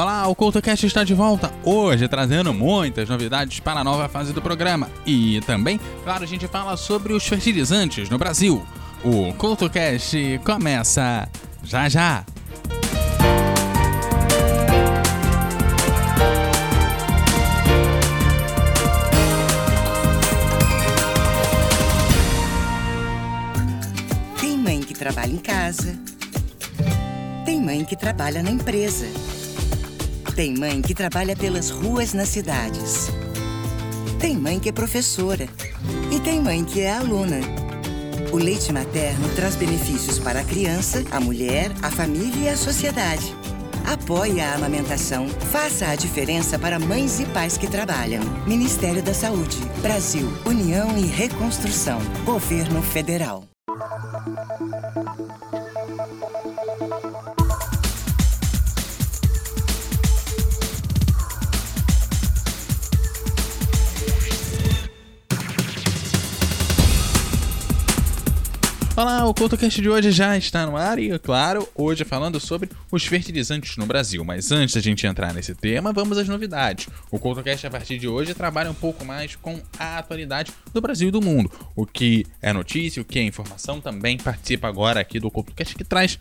Olá, o CoutoCast está de volta hoje trazendo muitas novidades para a nova fase do programa. E também, claro, a gente fala sobre os fertilizantes no Brasil. O CoutoCast começa já já! Tem mãe que trabalha em casa. Tem mãe que trabalha na empresa. Tem mãe que trabalha pelas ruas nas cidades. Tem mãe que é professora. E tem mãe que é aluna. O leite materno traz benefícios para a criança, a mulher, a família e a sociedade. Apoie a amamentação. Faça a diferença para mães e pais que trabalham. Ministério da Saúde. Brasil. União e Reconstrução. Governo Federal. Olá, o CoutoCast de hoje já está no ar e, claro, hoje falando sobre os fertilizantes no Brasil. Mas antes da gente entrar nesse tema, vamos às novidades. O CoutoCast, a partir de hoje, trabalha um pouco mais com a atualidade do Brasil e do mundo. O que é notícia, o que é informação, também participa agora aqui do CoutoCast, que traz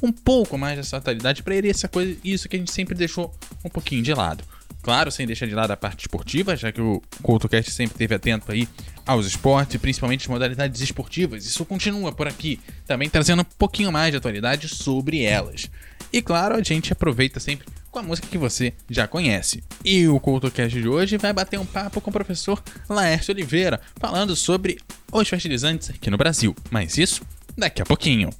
um pouco mais dessa atualidade para ele essa coisa, isso que a gente sempre deixou um pouquinho de lado. Claro, sem deixar de lado a parte esportiva, já que o CoutoCast sempre esteve atento aí aos esportes, principalmente as modalidades esportivas. Isso continua por aqui, também trazendo um pouquinho mais de atualidade sobre elas. E claro, a gente aproveita sempre com a música que você já conhece. E o CoutoCast de hoje vai bater um papo com o professor Laércio Oliveira, falando sobre os fertilizantes aqui no Brasil. Mas isso daqui a pouquinho.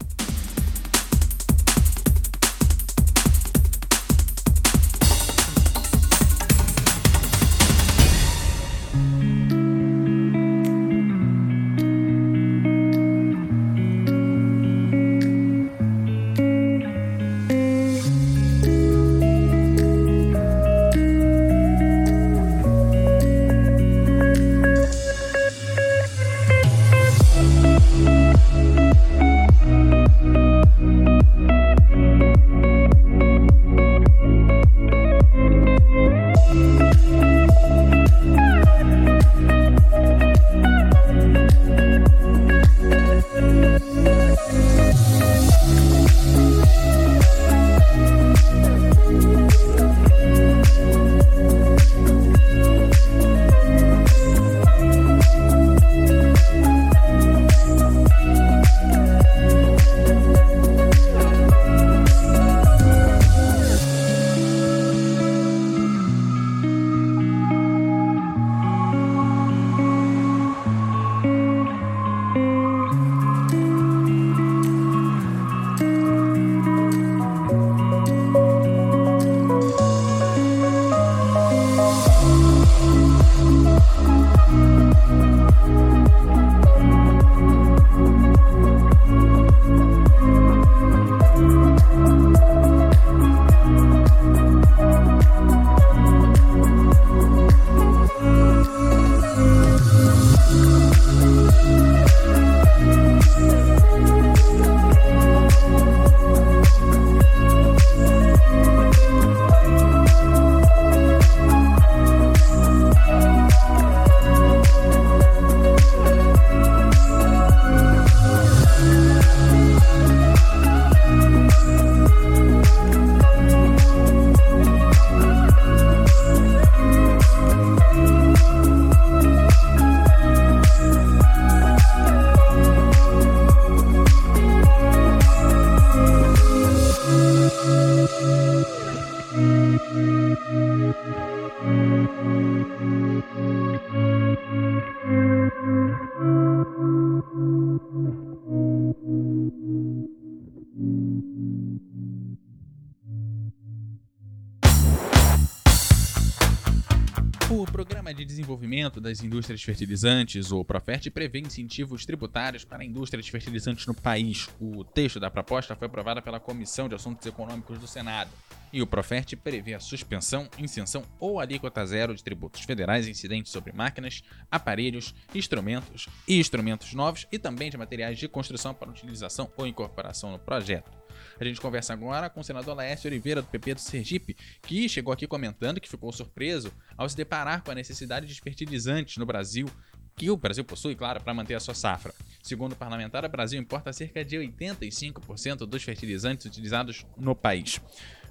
Das Indústrias Fertilizantes, o Profert, prevê incentivos tributários para a indústria de fertilizantes no país. O texto da proposta foi aprovado pela Comissão de Assuntos Econômicos do Senado. E o Profert prevê a suspensão, isenção ou alíquota zero de tributos federais incidentes sobre máquinas, aparelhos, instrumentos e instrumentos novos e também de materiais de construção para utilização ou incorporação no projeto. A gente conversa agora com o senador Laércio Oliveira, do PP do Sergipe, que chegou aqui comentando que ficou surpreso ao se deparar com a necessidade de fertilizantes no Brasil que o Brasil possui, claro, para manter a sua safra. Segundo o parlamentar, o Brasil importa cerca de 85% dos fertilizantes utilizados no país.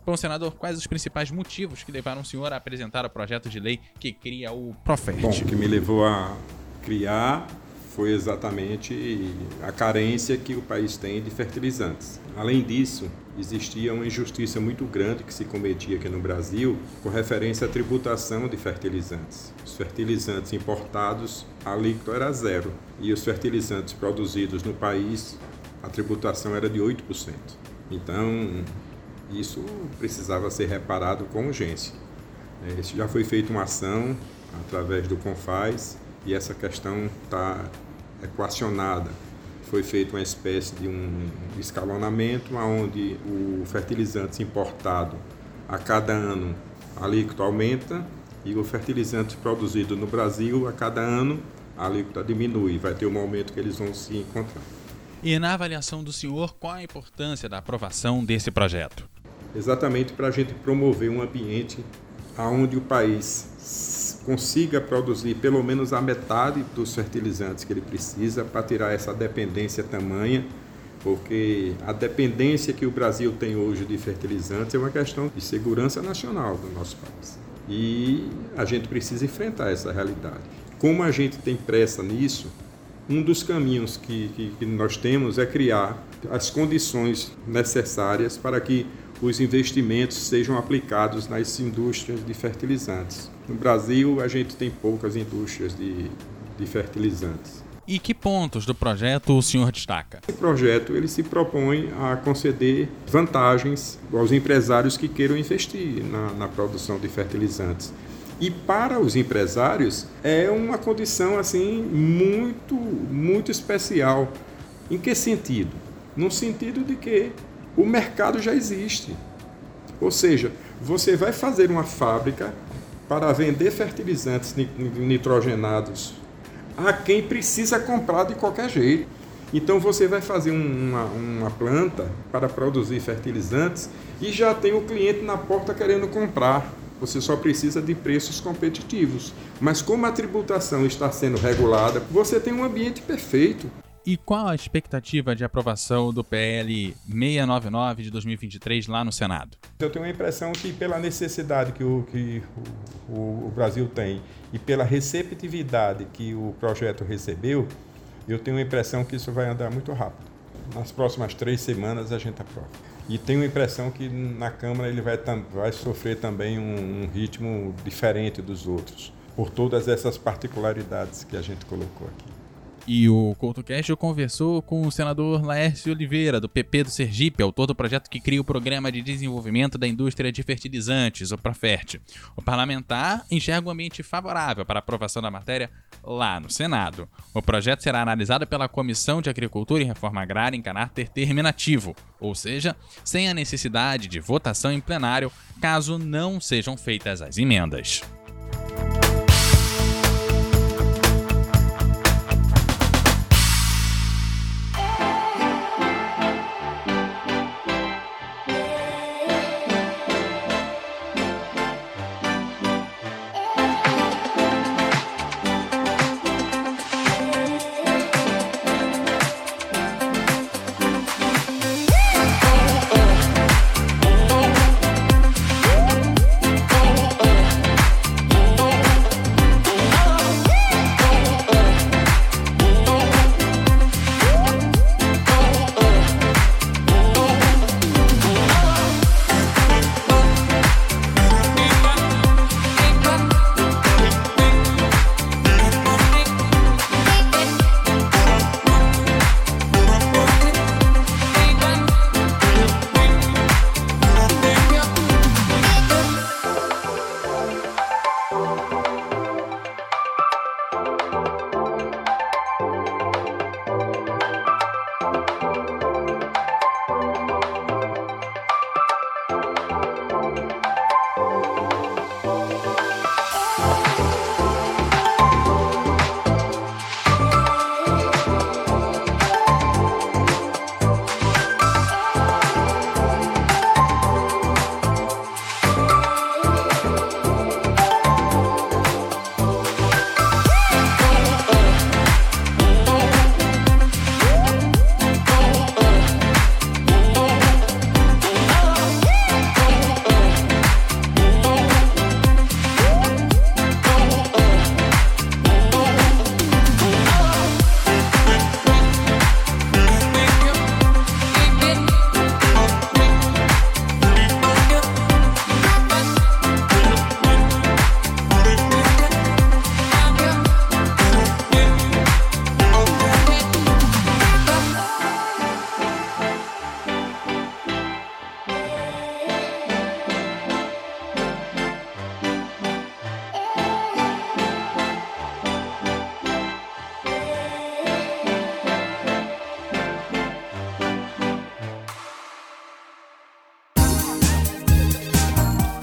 Bom, senador, quais os principais motivos que levaram o senhor a apresentar o projeto de lei que cria o Profert? Bom, o que me levou a criar foi exatamente a carência que o país tem de fertilizantes. Além disso, existia uma injustiça muito grande que se cometia aqui no Brasil com referência à tributação de fertilizantes. Os fertilizantes importados, a alíquota era zero, e os fertilizantes produzidos no país, a tributação era de 8%. Então, isso precisava ser reparado com urgência. É, isso já foi feita uma ação através do Confaz e essa questão está equacionada. Foi feita uma espécie de um escalonamento onde o fertilizante importado a cada ano a alíquota aumenta e o fertilizante produzido no Brasil a cada ano a alíquota diminui. Vai ter um momento que eles vão se encontrar. E na avaliação do senhor, qual a importância da aprovação desse projeto? Exatamente para a gente promover um ambiente onde o país consiga produzir pelo menos a metade dos fertilizantes que ele precisa para tirar essa dependência tamanha, porque a dependência que o Brasil tem hoje de fertilizantes é uma questão de segurança nacional do nosso país. E a gente precisa enfrentar essa realidade. Como a gente tem pressa nisso, um dos caminhos que, que, que nós temos é criar as condições necessárias para que os investimentos sejam aplicados nas indústrias de fertilizantes. No Brasil, a gente tem poucas indústrias de, de fertilizantes. E que pontos do projeto o senhor destaca? O projeto ele se propõe a conceder vantagens aos empresários que queiram investir na, na produção de fertilizantes. E para os empresários é uma condição assim muito muito especial. Em que sentido? No sentido de que o mercado já existe. Ou seja, você vai fazer uma fábrica para vender fertilizantes nitrogenados a quem precisa comprar de qualquer jeito. Então você vai fazer uma, uma planta para produzir fertilizantes e já tem o cliente na porta querendo comprar. Você só precisa de preços competitivos. Mas como a tributação está sendo regulada, você tem um ambiente perfeito. E qual a expectativa de aprovação do PL 699 de 2023 lá no Senado? Eu tenho a impressão que, pela necessidade que o, que o, o Brasil tem e pela receptividade que o projeto recebeu, eu tenho a impressão que isso vai andar muito rápido. Nas próximas três semanas a gente aprova. E tenho a impressão que na Câmara ele vai, vai sofrer também um, um ritmo diferente dos outros, por todas essas particularidades que a gente colocou aqui. E o CoutoCast conversou com o senador Laércio Oliveira, do PP do Sergipe, autor do projeto que cria o Programa de Desenvolvimento da Indústria de Fertilizantes, o Profert. O parlamentar enxerga um ambiente favorável para aprovação da matéria lá no Senado. O projeto será analisado pela Comissão de Agricultura e Reforma Agrária em caráter terminativo, ou seja, sem a necessidade de votação em plenário caso não sejam feitas as emendas.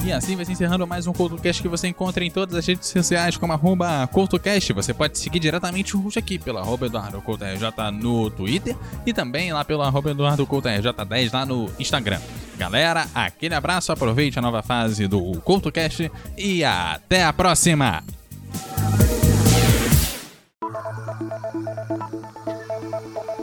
E assim vai se encerrando mais um CoutoCast que você encontra em todas as redes sociais como arroba CoutoCast. Você pode seguir diretamente o Rush aqui pela arroba Eduardo no Twitter e também lá pela arroba Eduardo RJ10 lá no Instagram. Galera, aquele abraço, aproveite a nova fase do CoutoCast e até a próxima! Thank you.